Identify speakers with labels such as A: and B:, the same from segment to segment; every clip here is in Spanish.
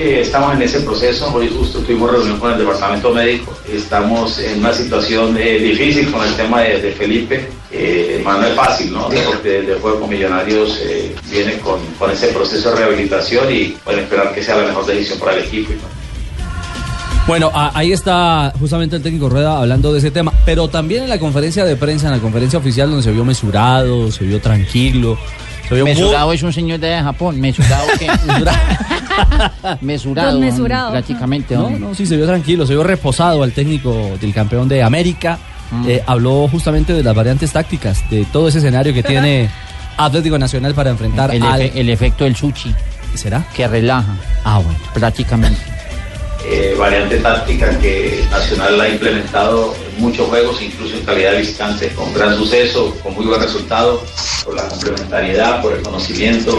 A: que estamos en ese proceso. Hoy justo tuvimos reunión con el departamento médico. Estamos en una situación eh, difícil con el tema de, Felipe. Eh, más no es fácil, ¿no? Porque el juego con Millonarios eh, viene con, con, ese proceso de rehabilitación y pueden esperar que sea la mejor decisión para el equipo.
B: Bueno, ahí está justamente el técnico Rueda hablando de ese tema, pero también en la conferencia de prensa, en la conferencia oficial donde se vio mesurado, se vio tranquilo,
C: Mesurado es un señor de Japón. Mesurado que. mesurado. mesurado. Prácticamente.
B: No, no, sí, se vio tranquilo, se vio reposado al técnico del campeón de América. Mm. Eh, habló justamente de las variantes tácticas, de todo ese escenario que tiene Atlético Nacional para enfrentar
C: el, al... el efecto del sushi.
B: ¿Será?
C: Que relaja.
B: Ah, bueno.
C: Prácticamente.
A: Eh, variante táctica que Nacional ha implementado en muchos juegos, incluso en calidad de visitante, con gran suceso, con muy buen resultado, por la complementariedad, por el conocimiento,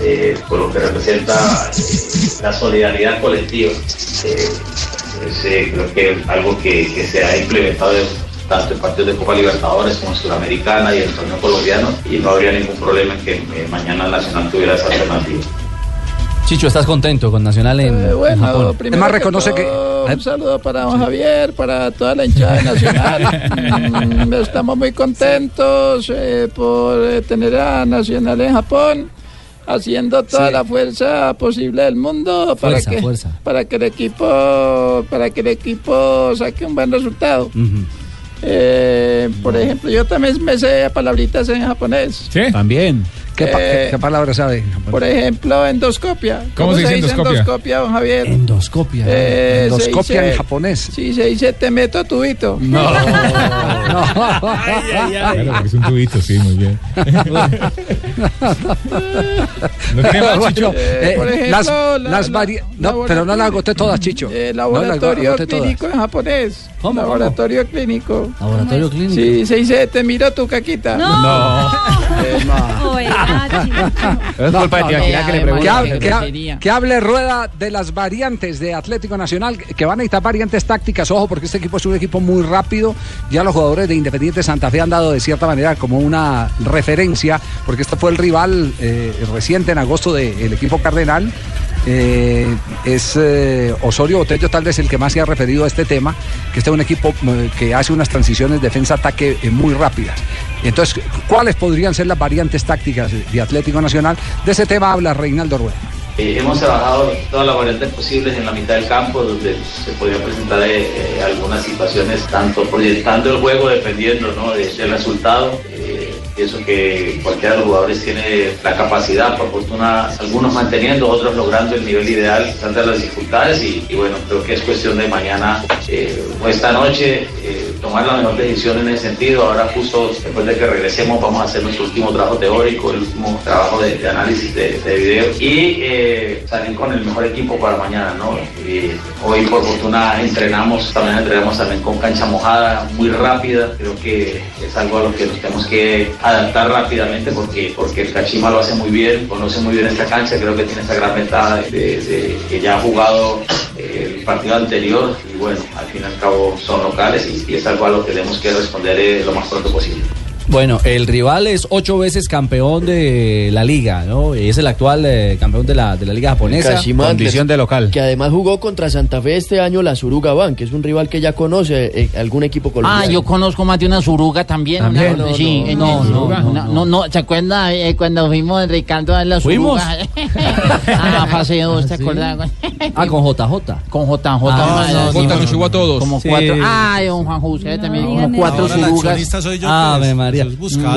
A: eh, por lo que representa eh, la solidaridad colectiva. creo que es algo que, se ha implementado tanto en partidos de Copa Libertadores como en Sudamericana y en el torneo colombiano y no habría ningún problema en que mañana Nacional tuviera esa alternativa.
B: Chicho, ¿estás contento con Nacional en, eh, bueno, Japón?
D: Además reconoce que... Un saludo para don Javier, para toda la hinchada de Nacional. Mm, estamos muy contentos eh, por eh, tener a Nacional en Japón haciendo toda la fuerza posible del mundo para que para que el equipo para que el equipo saque un buen resultado. por ejemplo, yo también me sé palabritas en japonés.
B: ¿Sí? También.
D: ¿Qué, eh, palabra sabe? Por ejemplo, endoscopia.
B: ¿Cómo, se dice endoscopia?
D: endoscopia, don Javier?
B: Endoscopia.
D: Eh,
B: endoscopia en japonés.
D: Sí, se dice te meto tubito.
B: No. no.
E: ay, ay, Claro, porque es un tubito, sí, muy bien.
D: ¿No? Eh, por ejemplo, las, las no, pero no la agoté todas, Chicho. Eh, laboratorio no clínico en japonés. ¿Cómo? Laboratorio clínico.
B: Laboratorio clínico.
D: Sí, se dice te miro tu caquita.
B: No. no.
D: Es culpa de que le pregunte. Que hable Rueda de las variantes de Atlético Nacional, que van a necesitar variantes tácticas. Ojo, porque este equipo es un equipo muy rápido. Ya los jugadores de Independiente Santa Fe han dado de cierta manera como una referencia, porque este fue el rival eh, reciente en agosto del equipo Cardenal. Eh, es eh, Osorio Botello tal vez el que más se ha referido a este tema, que este es un equipo que hace unas transiciones defensa-ataque muy rápidas. Entonces, ¿cuáles podrían ser las variantes tácticas de Atlético Nacional? De ese tema habla Reinaldo Rueda.
A: Eh, hemos trabajado todas las variantes posibles en la mitad del campo, donde se podrían presentar eh, eh, algunas situaciones, tanto proyectando el juego, dependiendo ¿no? del resultado. Pienso que cualquiera de los jugadores tiene la capacidad, por fortuna, algunos manteniendo, otros logrando el nivel ideal ante las dificultades. Y, bueno, creo que es cuestión de mañana o esta noche tomar la mejor decisión en ese sentido. Ahora justo después de que regresemos vamos a hacer nuestro último trabajo teórico, el último trabajo de, análisis de, de, video y eh, salir con el mejor equipo para mañana. ¿no? hoy por fortuna entrenamos, también entrenamos también con cancha mojada, muy rápida. Creo que es algo a lo que nos tenemos que adaptar rápidamente porque, porque el Cachima lo hace muy bien, conoce muy bien esta cancha, creo que tiene esa gran ventaja de, que ya ha jugado eh, el partido anterior y bueno, al fin y al cabo son locales y, y es algo a lo que tenemos que responder eh, lo más pronto posible.
B: Bueno, el rival es ocho veces campeón de la liga, ¿no? Es el actual eh, campeón de la, de la liga japonesa.
F: condición de local. Que además jugó contra Santa Fe este año la Suruga Bank, que es un rival que ya conoce eh, algún equipo colombiano.
C: Ah, yo conozco más de una Suruga también.
B: ¿También?
C: no, sí, no, no, no, no, ¿se acuerda eh, cuando fuimos Ricardo a la
B: Suruga?
C: ¿Fuimos? ah, fase 2, ¿te acuerdas?
B: ah, con JJ.
C: Con JJ.
E: Ah, nos llegó a todos.
C: Como cuatro. Ah, don Juan José también, como cuatro Surugas.
B: Ah, María.
E: Buscar.